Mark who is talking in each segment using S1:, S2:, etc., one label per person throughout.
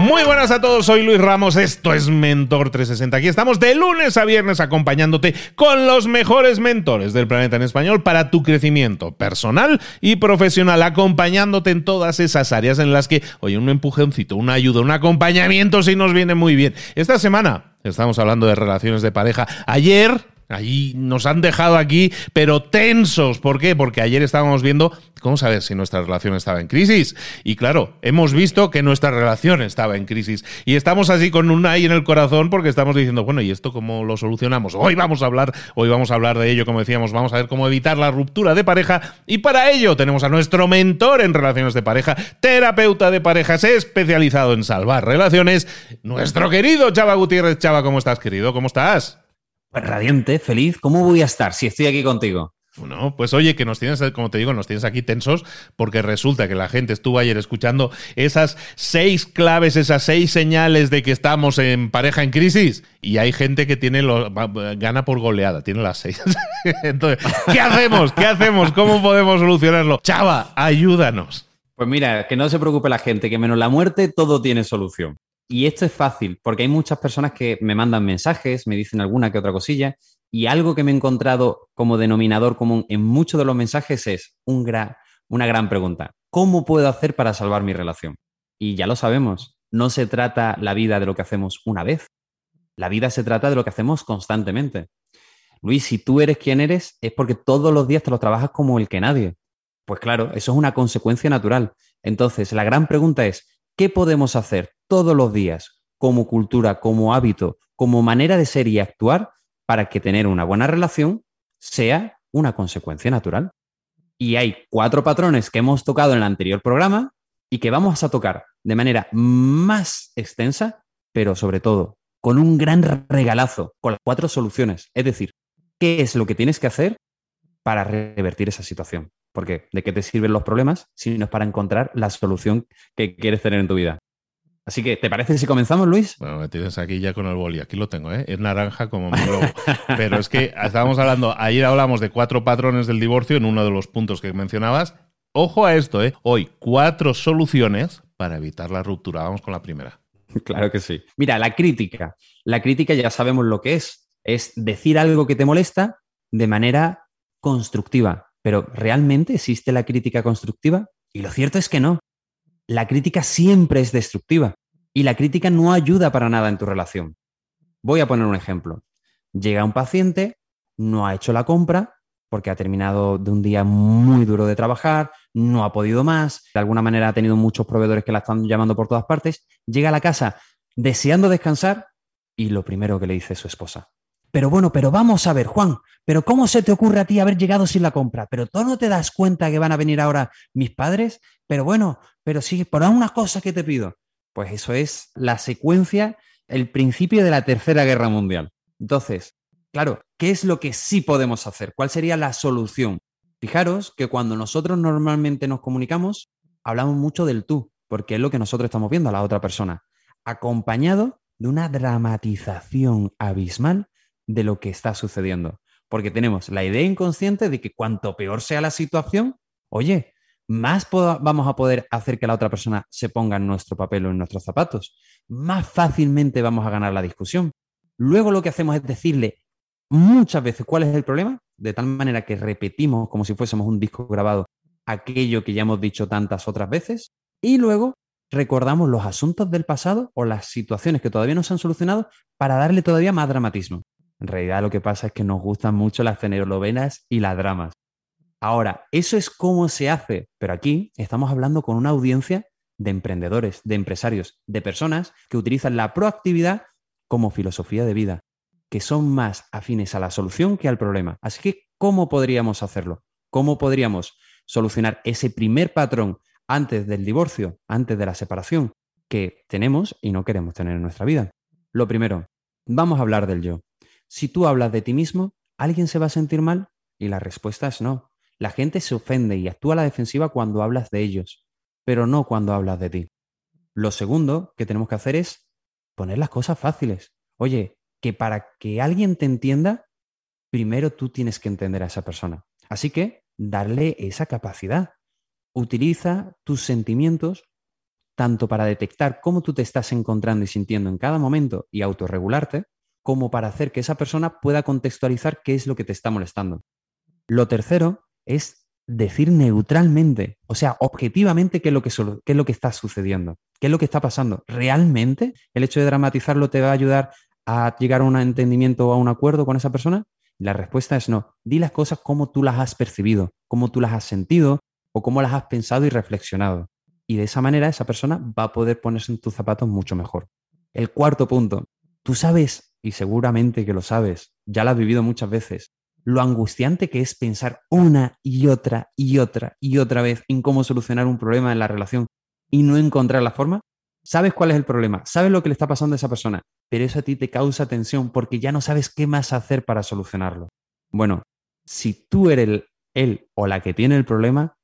S1: Muy buenas a todos, soy Luis Ramos, esto es Mentor 360. Aquí estamos de lunes a viernes acompañándote con los mejores mentores del planeta en español para tu crecimiento personal y profesional, acompañándote en todas esas áreas en las que, oye, un empujoncito, una ayuda, un acompañamiento sí nos viene muy bien. Esta semana estamos hablando de relaciones de pareja. Ayer Allí nos han dejado aquí, pero tensos. ¿Por qué? Porque ayer estábamos viendo cómo saber si nuestra relación estaba en crisis. Y claro, hemos visto que nuestra relación estaba en crisis. Y estamos así con un ahí en el corazón porque estamos diciendo, bueno, ¿y esto cómo lo solucionamos? Hoy vamos a hablar, hoy vamos a hablar de ello, como decíamos, vamos a ver cómo evitar la ruptura de pareja. Y para ello tenemos a nuestro mentor en relaciones de pareja, terapeuta de parejas especializado en salvar relaciones, nuestro querido Chava Gutiérrez. Chava, ¿cómo estás, querido? ¿Cómo estás?
S2: Pues radiante, feliz. ¿Cómo voy a estar si estoy aquí contigo?
S1: Bueno, pues oye, que nos tienes, como te digo, nos tienes aquí tensos porque resulta que la gente estuvo ayer escuchando esas seis claves, esas seis señales de que estamos en pareja en crisis y hay gente que tiene lo, gana por goleada, tiene las seis. Entonces, ¿qué hacemos? ¿Qué hacemos? ¿Cómo podemos solucionarlo? Chava, ayúdanos.
S2: Pues mira, que no se preocupe la gente, que menos la muerte todo tiene solución. Y esto es fácil, porque hay muchas personas que me mandan mensajes, me dicen alguna que otra cosilla, y algo que me he encontrado como denominador común en muchos de los mensajes es un una gran pregunta. ¿Cómo puedo hacer para salvar mi relación? Y ya lo sabemos, no se trata la vida de lo que hacemos una vez, la vida se trata de lo que hacemos constantemente. Luis, si tú eres quien eres, es porque todos los días te lo trabajas como el que nadie. Pues claro, eso es una consecuencia natural. Entonces, la gran pregunta es, ¿qué podemos hacer todos los días como cultura, como hábito, como manera de ser y actuar para que tener una buena relación sea una consecuencia natural? Y hay cuatro patrones que hemos tocado en el anterior programa y que vamos a tocar de manera más extensa, pero sobre todo con un gran regalazo, con las cuatro soluciones. Es decir, ¿qué es lo que tienes que hacer para revertir esa situación? Porque ¿de qué te sirven los problemas si no es para encontrar la solución que quieres tener en tu vida? Así que, ¿te parece si comenzamos, Luis?
S1: Bueno, me tienes aquí ya con el boli. Aquí lo tengo, ¿eh? Es naranja como mi. Pero es que estábamos hablando, ayer hablamos de cuatro patrones del divorcio en uno de los puntos que mencionabas. Ojo a esto, ¿eh? Hoy, cuatro soluciones para evitar la ruptura. Vamos con la primera.
S2: Claro que sí. Mira, la crítica. La crítica ya sabemos lo que es. Es decir algo que te molesta de manera constructiva. Pero ¿realmente existe la crítica constructiva? Y lo cierto es que no. La crítica siempre es destructiva y la crítica no ayuda para nada en tu relación. Voy a poner un ejemplo. Llega un paciente, no ha hecho la compra porque ha terminado de un día muy duro de trabajar, no ha podido más, de alguna manera ha tenido muchos proveedores que la están llamando por todas partes, llega a la casa deseando descansar y lo primero que le dice su esposa. Pero bueno, pero vamos a ver, Juan, pero ¿cómo se te ocurre a ti haber llegado sin la compra? ¿Pero tú no te das cuenta que van a venir ahora mis padres? Pero bueno, pero sí, por una cosa que te pido. Pues eso es la secuencia, el principio de la Tercera Guerra Mundial. Entonces, claro, ¿qué es lo que sí podemos hacer? ¿Cuál sería la solución? Fijaros que cuando nosotros normalmente nos comunicamos, hablamos mucho del tú, porque es lo que nosotros estamos viendo a la otra persona, acompañado de una dramatización abismal de lo que está sucediendo. Porque tenemos la idea inconsciente de que cuanto peor sea la situación, oye, más vamos a poder hacer que la otra persona se ponga en nuestro papel o en nuestros zapatos. Más fácilmente vamos a ganar la discusión. Luego lo que hacemos es decirle muchas veces cuál es el problema, de tal manera que repetimos como si fuésemos un disco grabado aquello que ya hemos dicho tantas otras veces. Y luego recordamos los asuntos del pasado o las situaciones que todavía no se han solucionado para darle todavía más dramatismo. En realidad lo que pasa es que nos gustan mucho las cenerovenas y las dramas. Ahora, eso es cómo se hace, pero aquí estamos hablando con una audiencia de emprendedores, de empresarios, de personas que utilizan la proactividad como filosofía de vida, que son más afines a la solución que al problema. Así que, ¿cómo podríamos hacerlo? ¿Cómo podríamos solucionar ese primer patrón antes del divorcio, antes de la separación que tenemos y no queremos tener en nuestra vida? Lo primero, vamos a hablar del yo. Si tú hablas de ti mismo, ¿alguien se va a sentir mal? Y la respuesta es no. La gente se ofende y actúa a la defensiva cuando hablas de ellos, pero no cuando hablas de ti. Lo segundo que tenemos que hacer es poner las cosas fáciles. Oye, que para que alguien te entienda, primero tú tienes que entender a esa persona. Así que darle esa capacidad. Utiliza tus sentimientos tanto para detectar cómo tú te estás encontrando y sintiendo en cada momento y autorregularte, como para hacer que esa persona pueda contextualizar qué es lo que te está molestando. Lo tercero es decir neutralmente, o sea, objetivamente qué es lo que, es lo que está sucediendo, qué es lo que está pasando. ¿Realmente el hecho de dramatizarlo te va a ayudar a llegar a un entendimiento o a un acuerdo con esa persona? La respuesta es no. Di las cosas como tú las has percibido, como tú las has sentido o como las has pensado y reflexionado. Y de esa manera esa persona va a poder ponerse en tus zapatos mucho mejor. El cuarto punto, tú sabes y seguramente que lo sabes, ya lo has vivido muchas veces, lo angustiante que es pensar una y otra y otra y otra vez en cómo solucionar un problema en la relación y no encontrar la forma. Sabes cuál es el problema, sabes lo que le está pasando a esa persona, pero eso a ti te causa tensión porque ya no sabes qué más hacer para solucionarlo. Bueno, si tú eres él o la que tiene el problema,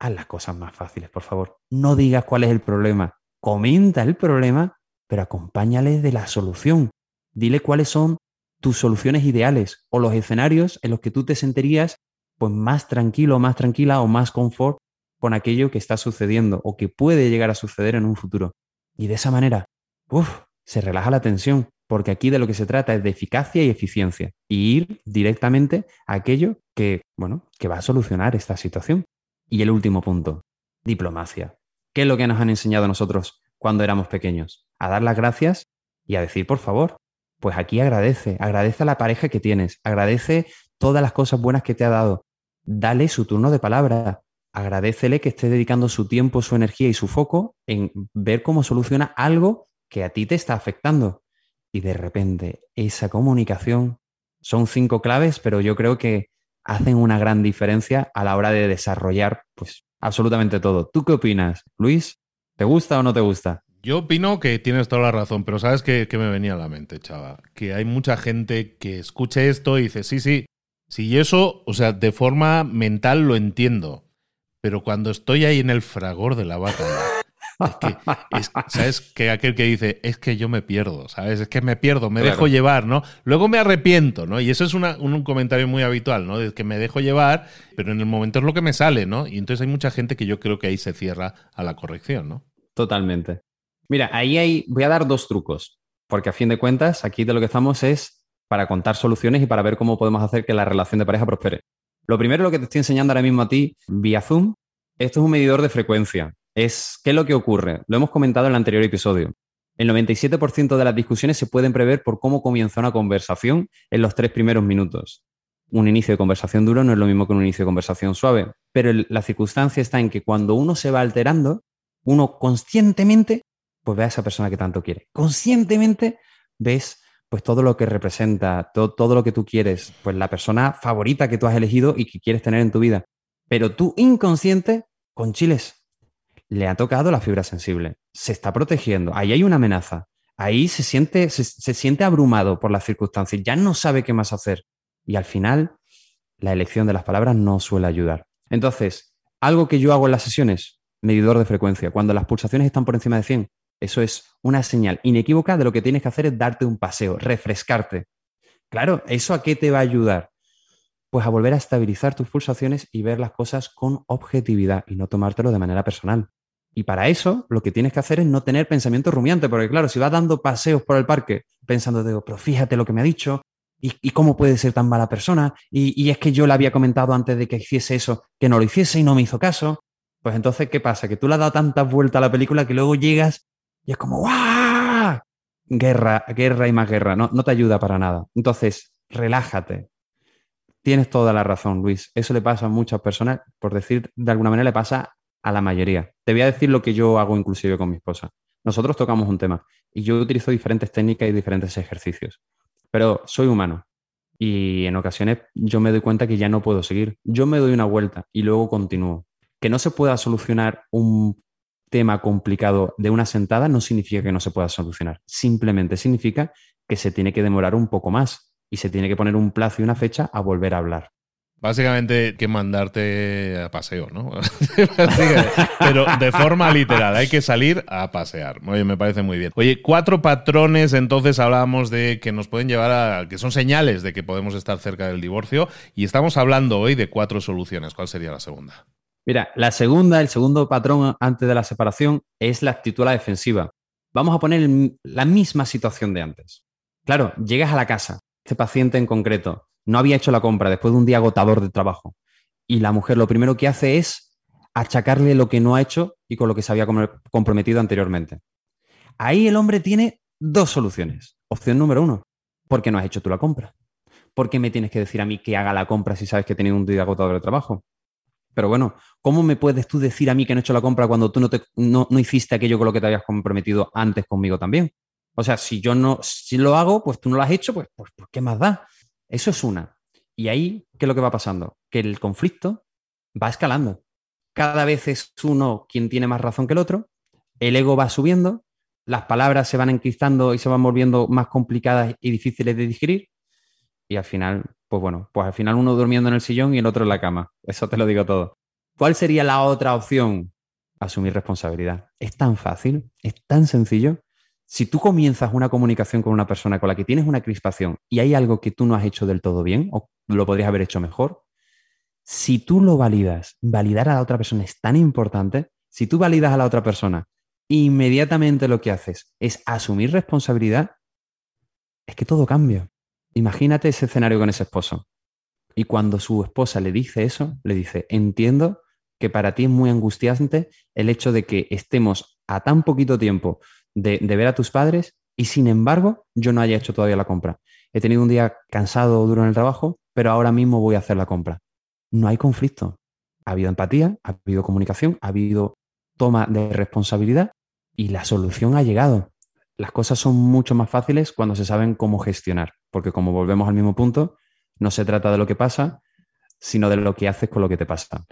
S2: haz las cosas más fáciles, por favor. No digas cuál es el problema, comenta el problema, pero acompáñale de la solución. Dile cuáles son tus soluciones ideales o los escenarios en los que tú te sentirías pues más tranquilo, más tranquila o más confort con aquello que está sucediendo o que puede llegar a suceder en un futuro. Y de esa manera, uff, se relaja la tensión, porque aquí de lo que se trata es de eficacia y eficiencia y ir directamente a aquello que, bueno, que va a solucionar esta situación. Y el último punto, diplomacia. ¿Qué es lo que nos han enseñado nosotros cuando éramos pequeños? A dar las gracias y a decir, por favor, pues aquí agradece, agradece a la pareja que tienes, agradece todas las cosas buenas que te ha dado, dale su turno de palabra, agradecele que esté dedicando su tiempo, su energía y su foco en ver cómo soluciona algo que a ti te está afectando. Y de repente esa comunicación son cinco claves, pero yo creo que hacen una gran diferencia a la hora de desarrollar pues absolutamente todo. ¿Tú qué opinas, Luis? ¿Te gusta o no te gusta?
S1: Yo opino que tienes toda la razón, pero ¿sabes qué, me venía a la mente, chava? Que hay mucha gente que escuche esto y dice, sí, sí, sí, y eso, o sea, de forma mental lo entiendo, pero cuando estoy ahí en el fragor de la batalla, es que, ¿sabes? Que aquel que dice, es que yo me pierdo, ¿sabes? Es que me pierdo, me dejo llevar, ¿no? Luego me arrepiento, ¿no? Y eso es un, comentario muy habitual, ¿no? De que me dejo llevar, pero en el momento es lo que me sale, ¿no? Y entonces hay mucha gente que yo creo que ahí se cierra a la corrección, ¿no?
S2: Totalmente. Mira, ahí voy a dar dos trucos, porque a fin de cuentas, aquí de lo que estamos es para contar soluciones y para ver cómo podemos hacer que la relación de pareja prospere. Lo primero, lo que te estoy enseñando ahora mismo a ti vía Zoom, esto es un medidor de frecuencia. Es, ¿Qué es lo que ocurre? Lo hemos comentado en el anterior episodio. El 97% de las discusiones se pueden prever por cómo comienza una conversación en los tres primeros minutos. Un inicio de conversación duro no es lo mismo que un inicio de conversación suave, pero la circunstancia está en que cuando uno se va alterando, uno conscientemente pues ve a esa persona que tanto quiere. Conscientemente ves pues todo lo que representa, todo, todo lo que tú quieres, pues la persona favorita que tú has elegido y que quieres tener en tu vida. Pero tú inconsciente, con chiles, le ha tocado la fibra sensible, se está protegiendo, ahí hay una amenaza, ahí se siente, se, se siente abrumado por las circunstancias, ya no sabe qué más hacer. Y al final, la elección de las palabras no suele ayudar. Entonces, algo que yo hago en las sesiones, medidor de frecuencia, cuando las pulsaciones están por encima de 100, eso es una señal inequívoca de lo que tienes que hacer es darte un paseo, refrescarte. Claro, ¿eso a qué te va a ayudar? Pues a volver a estabilizar tus pulsaciones y ver las cosas con objetividad y no tomártelo de manera personal. Y para eso lo que tienes que hacer es no tener pensamiento rumiante, porque claro, si vas dando paseos por el parque pensando, digo, pero fíjate lo que me ha dicho, y, cómo puede ser tan mala persona, y, y, es que yo le había comentado antes de que hiciese eso, que no lo hiciese y no me hizo caso, pues entonces, ¿qué pasa? Que tú le has dado tantas vueltas a la película que luego llegas y es como, ¡guau! Guerra, guerra y más guerra. No, no te ayuda para nada. Entonces, relájate. Tienes toda la razón, Luis. Eso le pasa a muchas personas, por decir de alguna manera, le pasa a la mayoría. Te voy a decir lo que yo hago inclusive con mi esposa. Nosotros tocamos un tema y yo utilizo diferentes técnicas y diferentes ejercicios, pero soy humano y en ocasiones yo me doy cuenta que ya no puedo seguir. Yo me doy una vuelta y luego continúo. Que no se pueda solucionar un tema complicado de una sentada no significa que no se pueda solucionar. Simplemente significa que se tiene que demorar un poco más y se tiene que poner un plazo y una fecha a volver a hablar.
S1: Básicamente que mandarte a paseo, ¿no? Pero de forma literal, hay que salir a pasear. Oye, me parece muy bien. Oye, cuatro patrones, entonces hablábamos de que nos pueden llevar a, que son señales de que podemos estar cerca del divorcio y estamos hablando hoy de cuatro soluciones. ¿Cuál sería la segunda?
S2: Mira, la segunda, el segundo patrón antes de la separación es la actitud a la defensiva. Vamos a poner la misma situación de antes. Claro, llegas a la casa, este paciente en concreto no había hecho la compra después de un día agotador de trabajo y la mujer lo primero que hace es achacarle lo que no ha hecho y con lo que se había comprometido anteriormente. Ahí el hombre tiene dos soluciones. Opción número uno, ¿por qué no has hecho tú la compra? ¿Por qué me tienes que decir a mí que haga la compra si sabes que he tenido un día agotador de trabajo? Pero bueno, ¿cómo me puedes tú decir a mí que no he hecho la compra cuando tú no, te, no, hiciste aquello con lo que te habías comprometido antes conmigo también? O sea, si yo no, si lo hago, pues tú no lo has hecho, pues, pues, pues, ¿qué más da? Eso es una. Y ahí, ¿qué es lo que va pasando? Que el conflicto va escalando. Cada vez es uno quien tiene más razón que el otro, el ego va subiendo, las palabras se van encristando y se van volviendo más complicadas y difíciles de digerir, y al final pues bueno, pues al final uno durmiendo en el sillón y el otro en la cama. Eso te lo digo todo. ¿Cuál sería la otra opción? Asumir responsabilidad. Es tan fácil, es tan sencillo. Si tú comienzas una comunicación con una persona con la que tienes una crispación y hay algo que tú no has hecho del todo bien o lo podrías haber hecho mejor, si tú lo validas, validar a la otra persona es tan importante. Si tú validas a la otra persona, inmediatamente lo que haces es asumir responsabilidad, es que todo cambia. Imagínate ese escenario con ese esposo. Y cuando su esposa le dice eso, le dice, entiendo que para ti es muy angustiante el hecho de que estemos a tan poquito tiempo de, ver a tus padres y sin embargo yo no haya hecho todavía la compra. He tenido un día cansado o duro en el trabajo, pero ahora mismo voy a hacer la compra. No hay conflicto. Ha habido empatía, ha habido comunicación, ha habido toma de responsabilidad y la solución ha llegado las cosas son mucho más fáciles cuando se saben cómo gestionar, porque como volvemos al mismo punto, no se trata de lo que pasa, sino de lo que haces con lo que te pasa.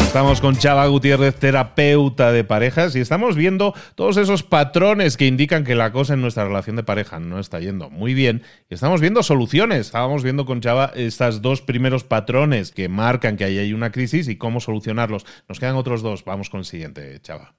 S1: Estamos con Chava Gutiérrez, terapeuta de parejas, y estamos viendo todos esos patrones que indican que la cosa en nuestra relación de pareja no está yendo muy bien. Y estamos viendo soluciones. Estábamos viendo con Chava estos dos primeros patrones que marcan que ahí hay una crisis y cómo solucionarlos. Nos quedan otros dos. Vamos con el siguiente, Chava.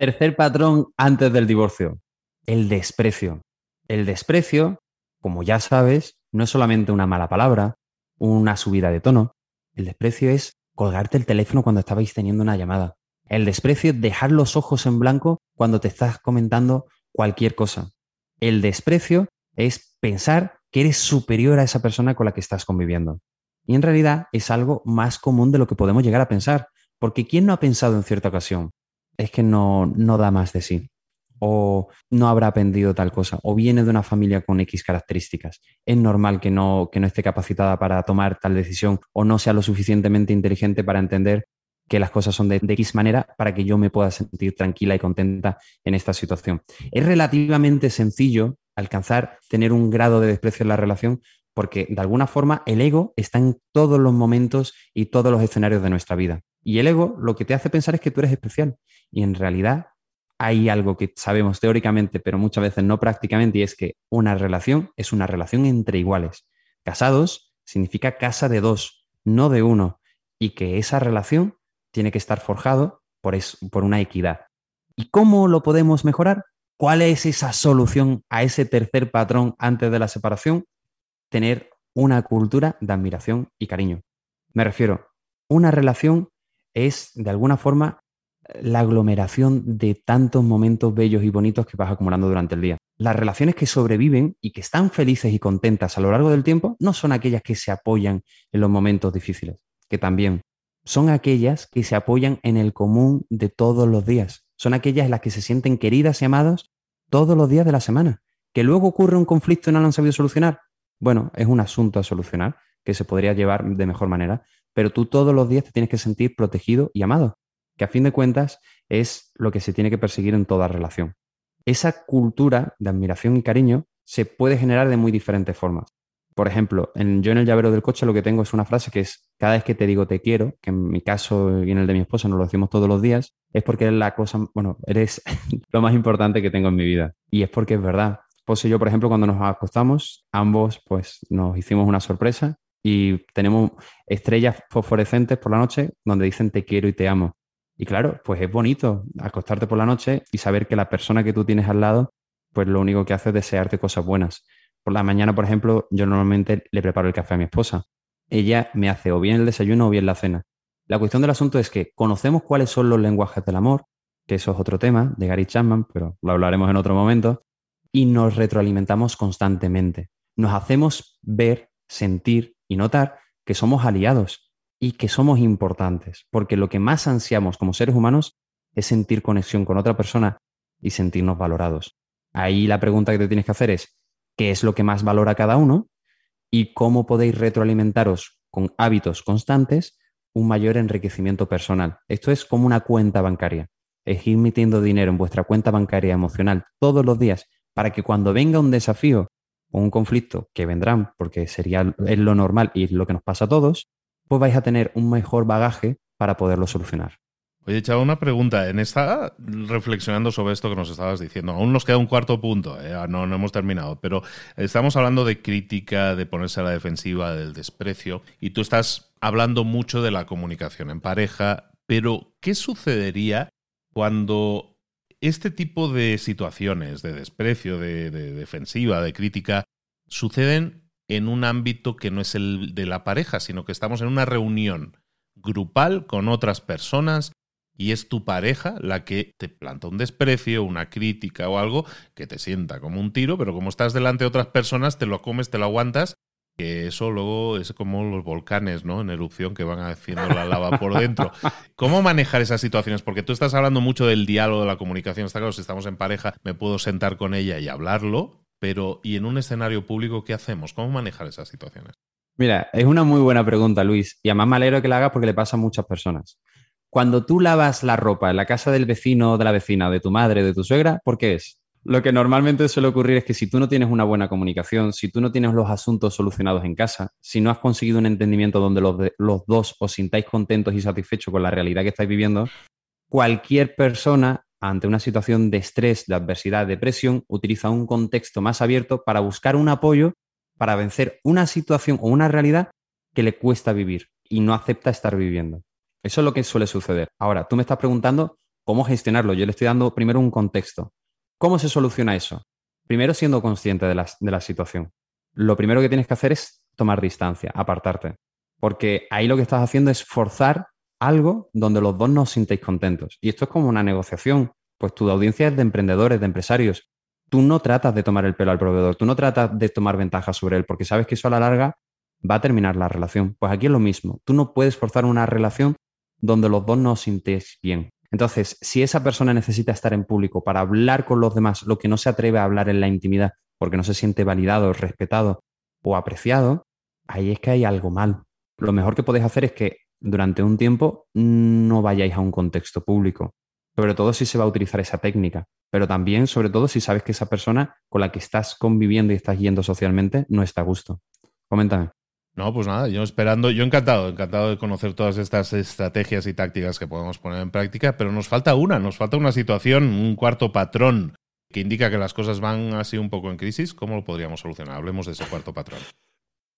S2: Tercer patrón antes del divorcio, el desprecio. El desprecio, como ya sabes, no es solamente una mala palabra, una subida de tono. El desprecio es colgarte el teléfono cuando estabais teniendo una llamada. El desprecio es dejar los ojos en blanco cuando te estás comentando cualquier cosa. El desprecio es pensar que eres superior a esa persona con la que estás conviviendo. Y en realidad es algo más común de lo que podemos llegar a pensar, porque ¿quién no ha pensado en cierta ocasión? Es que no, no da más de sí. o no habrá aprendido tal cosa, o viene de una familia con X características. Es normal que no, que no esté capacitada para tomar tal decisión o no sea lo suficientemente inteligente para entender que las cosas son de, de, X manera para que yo me pueda sentir tranquila y contenta en esta situación. Es relativamente sencillo alcanzar, tener un grado de desprecio en la relación porque de alguna forma el ego está en todos los momentos y todos los escenarios de nuestra vida. Y el ego lo que te hace pensar es que tú eres especial. Y en realidad hay algo que sabemos teóricamente, pero muchas veces no prácticamente, y es que una relación es una relación entre iguales. Casados significa casa de dos, no de uno. Y que esa relación tiene que estar forjado por, por una equidad. ¿Y cómo lo podemos mejorar? ¿Cuál es esa solución a ese tercer patrón antes de la separación? Tener una cultura de admiración y cariño. Me refiero, una relación es de alguna forma la aglomeración de tantos momentos bellos y bonitos que vas acumulando durante el día. Las relaciones que sobreviven y que están felices y contentas a lo largo del tiempo no son aquellas que se apoyan en los momentos difíciles, que también son aquellas que se apoyan en el común de todos los días. Son aquellas en las que se sienten queridas y amados todos los días de la semana. Que luego ocurre un conflicto y no lo han sabido solucionar. Bueno, es un asunto a solucionar que se podría llevar de mejor manera, pero tú todos los días te tienes que sentir protegido y amado, que a fin de cuentas es lo que se tiene que perseguir en toda relación. Esa cultura de admiración y cariño se puede generar de muy diferentes formas. Por ejemplo, en, yo en el llavero del coche lo que tengo es una frase que es, cada vez que te digo te quiero, que en mi caso y en el de mi esposa nos lo decimos todos los días, es porque eres la cosa, bueno, eres lo más importante que tengo en mi vida. Y es porque es verdad. Pues yo, por ejemplo, cuando nos acostamos, ambos pues nos hicimos una sorpresa y tenemos estrellas fosforescentes por la noche donde dicen te quiero y te amo. Y claro, pues es bonito acostarte por la noche y saber que la persona que tú tienes al lado, pues lo único que hace es desearte cosas buenas. Por la mañana, por ejemplo, yo normalmente le preparo el café a mi esposa. Ella me hace o bien el desayuno o bien la cena. La cuestión del asunto es que conocemos cuáles son los lenguajes del amor, que eso es otro tema de Gary Chapman, pero lo hablaremos en otro momento, y nos retroalimentamos constantemente. Nos hacemos ver, sentir y notar que somos aliados y que somos importantes, porque lo que más ansiamos como seres humanos es sentir conexión con otra persona y sentirnos valorados. Ahí la pregunta que te tienes que hacer es, qué es lo que más valora cada uno y cómo podéis retroalimentaros con hábitos constantes un mayor enriquecimiento personal. Esto es como una cuenta bancaria. Es ir metiendo dinero en vuestra cuenta bancaria emocional todos los días para que cuando venga un desafío o un conflicto que vendrán, porque sería es lo normal y lo que nos pasa a todos, pues vais a tener un mejor bagaje para poderlo solucionar.
S1: Oye, Chava, una pregunta. En esta, reflexionando sobre esto que nos estabas diciendo, aún nos queda un cuarto punto, ¿eh? Ah, no, no hemos terminado, pero estamos hablando de crítica, de ponerse a la defensiva, del desprecio, y tú estás hablando mucho de la comunicación en pareja, pero ¿qué sucedería cuando este tipo de situaciones de desprecio, de, de defensiva, de crítica, suceden en un ámbito que no es el de la pareja, sino que estamos en una reunión grupal con otras personas y es tu pareja la que te planta un desprecio, una crítica o algo que te sienta como un tiro, pero como estás delante de otras personas, te lo comes, te lo aguantas, que eso luego es como los volcanes, ¿no? En erupción que van haciendo la lava por dentro. ¿Cómo manejar esas situaciones? Porque tú estás hablando mucho del diálogo, de la comunicación, está claro, si estamos en pareja, me puedo sentar con ella y hablarlo, pero ¿y en un escenario público qué hacemos? ¿Cómo manejar esas situaciones?
S2: Mira, es una muy buena pregunta, Luis, y además me alegro que la hagas porque le pasa a muchas personas. Cuando tú lavas la ropa en la casa del vecino, de la vecina, de tu madre, de tu suegra, ¿por qué es? Lo que normalmente suele ocurrir es que si tú no tienes una buena comunicación, si tú no tienes los asuntos solucionados en casa, si no has conseguido un entendimiento donde los, los dos os sintáis contentos y satisfechos con la realidad que estáis viviendo, cualquier persona ante una situación de estrés, de adversidad, de presión, utiliza un contexto más abierto para buscar un apoyo para vencer una situación o una realidad que le cuesta vivir y no acepta estar viviendo. Eso es lo que suele suceder. Ahora, tú me estás preguntando cómo gestionarlo. Yo le estoy dando primero un contexto. ¿Cómo se soluciona eso? Primero siendo consciente de la, situación. Lo primero que tienes que hacer es tomar distancia, apartarte. Porque ahí lo que estás haciendo es forzar algo donde los dos no os sintéis contentos. Y esto es como una negociación. Pues tu audiencia es de emprendedores, de empresarios. Tú no tratas de tomar el pelo al proveedor, tú no tratas de tomar ventaja sobre él, porque sabes que eso a la larga va a terminar la relación. Pues aquí es lo mismo. Tú no puedes forzar una relación donde los dos no os sintéis bien. Entonces, si esa persona necesita estar en público para hablar con los demás, lo que no se atreve a hablar en la intimidad porque no se siente validado, respetado o apreciado, ahí es que hay algo mal. Lo mejor que podéis hacer es que durante un tiempo no vayáis a un contexto público, sobre todo si se va a utilizar esa técnica, pero también, sobre todo, si sabes que esa persona con la que estás conviviendo y estás yendo socialmente no está a gusto. Coméntame.
S1: No, pues nada, yo esperando, yo encantado, encantado de conocer todas estas estrategias y tácticas que podemos poner en práctica, pero nos falta una, nos falta una situación, un cuarto patrón que indica que las cosas van así un poco en crisis. ¿Cómo lo podríamos solucionar? Hablemos de ese cuarto patrón.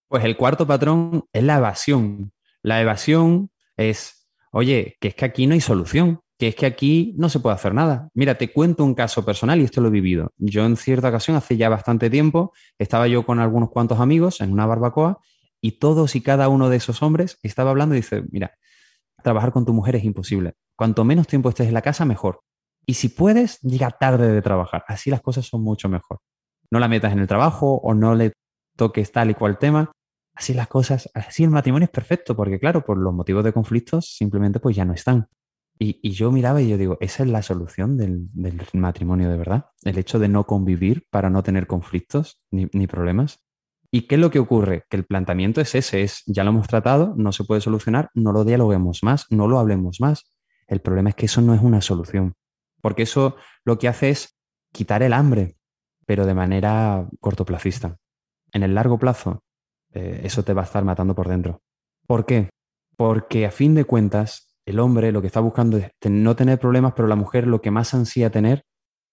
S2: Pues el cuarto patrón es la evasión. La evasión es, oye, que es que aquí no hay solución, que es que aquí no se puede hacer nada. Mira, te cuento un caso personal y esto lo he vivido. Yo en cierta ocasión, hace ya bastante tiempo, estaba yo con algunos cuantos amigos en una barbacoa y todos y cada uno de esos hombres estaba hablando y dice, mira, trabajar con tu mujer es imposible. Cuanto menos tiempo estés en la casa, mejor. Y si puedes, llega tarde de trabajar. Así las cosas son mucho mejor. No la metas en el trabajo o no le toques tal y cual tema. Así las cosas, así el matrimonio es perfecto, porque claro, por los motivos de conflictos simplemente pues ya no están. Y, yo miraba y yo digo, esa es la solución del, matrimonio de verdad. El hecho de no convivir para no tener conflictos ni, ni problemas. ¿Y qué es lo que ocurre? Que el planteamiento es ese, es ya lo hemos tratado, no se puede solucionar, no lo dialoguemos más, no lo hablemos más. El problema es que eso no es una solución, porque eso lo que hace es quitar el hambre, pero de manera cortoplacista. En el largo plazo, eh, eso te va a estar matando por dentro. ¿Por qué? Porque a fin de cuentas, el hombre lo que está buscando es no tener problemas, pero la mujer lo que más ansía tener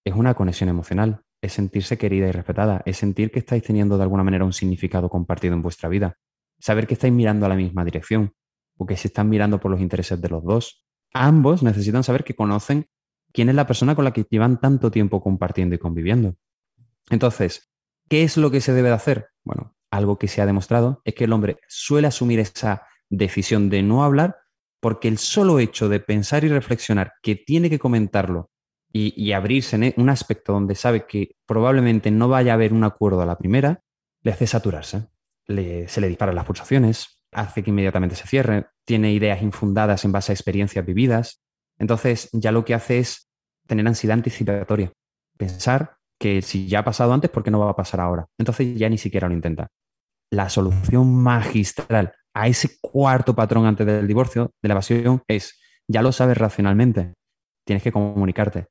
S2: es una conexión emocional es sentirse querida y respetada, es sentir que estáis teniendo de alguna manera un significado compartido en vuestra vida, saber que estáis mirando a la misma dirección o que se están mirando por los intereses de los dos. Ambos necesitan saber que conocen quién es la persona con la que llevan tanto tiempo compartiendo y conviviendo. Entonces, ¿qué es lo que se debe de hacer? Bueno, algo que se ha demostrado es que el hombre suele asumir esa decisión de no hablar porque el solo hecho de pensar y reflexionar que tiene que comentarlo y, abrirse en un aspecto donde sabe que probablemente no vaya a haber un acuerdo a la primera, le hace saturarse. se le disparan las pulsaciones, hace que inmediatamente se cierre, tiene ideas infundadas en base a experiencias vividas. Entonces ya lo que hace es tener ansiedad anticipatoria, pensar que si ya ha pasado antes, ¿por qué no va a pasar ahora? Entonces ya ni siquiera lo intenta. La solución magistral a ese cuarto patrón antes del divorcio, de la evasión, es, ya lo sabes racionalmente, tienes que comunicarte,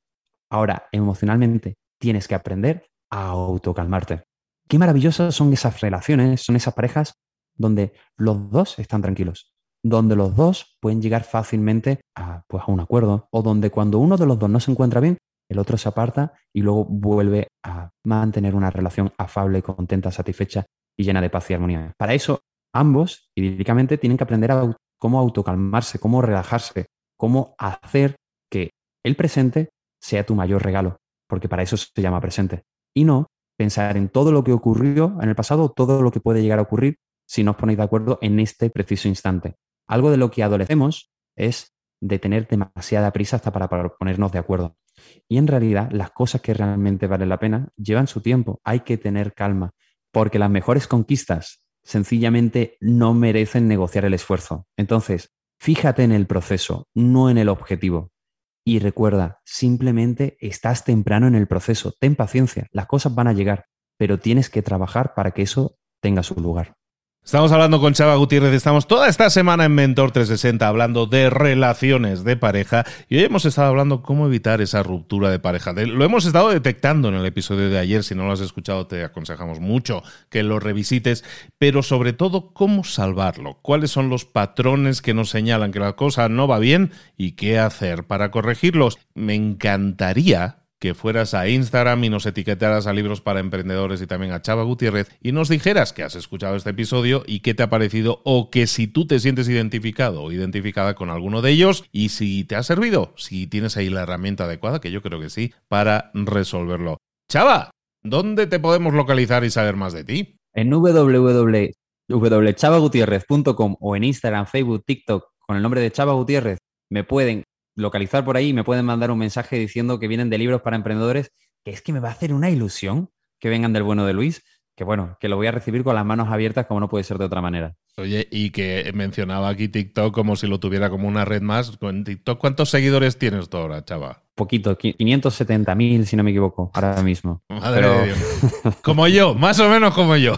S2: Ahora, emocionalmente, tienes que aprender a autocalmarte. Qué maravillosas son esas relaciones, son esas parejas donde los dos están tranquilos, donde los dos pueden llegar fácilmente a, pues, a un acuerdo, o donde cuando uno de los dos no se encuentra bien, el otro se aparta y luego vuelve a mantener una relación afable, contenta, satisfecha y llena de paz y armonía. Para eso, ambos, idílicamente, tienen que aprender a cómo autocalmarse, cómo relajarse, cómo hacer que el presente sea tu mayor regalo, porque para eso se llama presente. Y no pensar en todo lo que ocurrió en el pasado, todo lo que puede llegar a ocurrir si no os ponéis de acuerdo en este preciso instante. Algo de lo que adolecemos es de tener demasiada prisa hasta para, ponernos de acuerdo. Y en realidad las cosas que realmente valen la pena llevan su tiempo. Hay que tener calma, porque las mejores conquistas sencillamente no merecen negociar el esfuerzo. Entonces, fíjate en el proceso, no en el objetivo. Y recuerda, simplemente estás temprano en el proceso, ten paciencia, las cosas van a llegar, pero tienes que trabajar para que eso tenga su lugar.
S1: Estamos hablando con Chava Gutiérrez, estamos toda esta semana en Mentor 360 hablando de relaciones de pareja. Y hoy hemos estado hablando cómo evitar esa ruptura de pareja. Lo hemos estado detectando en el episodio de ayer, si no lo has escuchado te aconsejamos mucho que lo revisites, pero sobre todo cómo salvarlo, cuáles son los patrones que nos señalan que la cosa no va bien y qué hacer para corregirlos. Me encantaría que fueras a Instagram y nos etiquetaras a Libros para Emprendedores y también a Chava Gutiérrez y nos dijeras que has escuchado este episodio y qué te ha parecido o que si tú te sientes identificado o identificada con alguno de ellos y si te ha servido, si tienes ahí la herramienta adecuada, que yo creo que sí, para resolverlo. Chava, ¿dónde te podemos localizar y saber más de ti?
S2: En www.chavagutierrez.com o en Instagram, Facebook, TikTok con el nombre de Chava Gutiérrez me pueden localizar por ahí me pueden mandar un mensaje diciendo que vienen de libros para emprendedores, que es que me va a hacer una ilusión que vengan del bueno de Luis, que bueno, que lo voy a recibir con las manos abiertas como no puede ser de otra manera.
S3: Oye, y que mencionaba aquí TikTok como si lo tuviera como una red más. ¿En TikTok cuántos seguidores tienes tú ahora, chava?
S2: Poquito, 570 mil, si no me equivoco, ahora mismo.
S3: Madre de Dios. Como yo, más o menos como yo.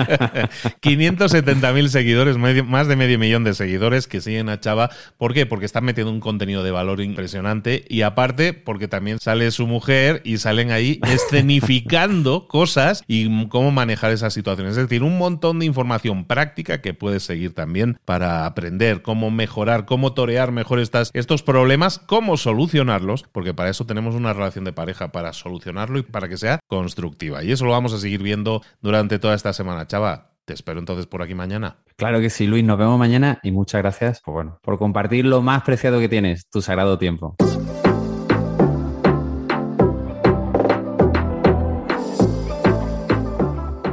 S3: 570 mil seguidores, más de medio millón de seguidores que siguen a Chava. ¿Por qué? Porque están metiendo un contenido de valor impresionante y aparte porque también sale su mujer y salen ahí escenificando cosas y cómo manejar esas situaciones. Es decir, un montón de información práctica que puedes seguir también para aprender cómo mejorar, cómo torear mejor estas, estos problemas, cómo solucionarlos, porque para eso tenemos una relación de pareja, para solucionarlo y para que sea constructiva. Y eso lo vamos a seguir viendo durante toda esta semana. Chava, te espero entonces por aquí mañana.
S2: Claro que sí, Luis, nos vemos mañana y muchas gracias por, bueno, por compartir lo más preciado que tienes, tu sagrado tiempo.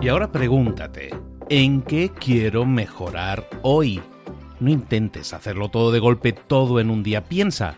S3: Y ahora pregúntate, ¿en qué quiero mejorar hoy? No intentes hacerlo todo de golpe, todo en un día. Piensa,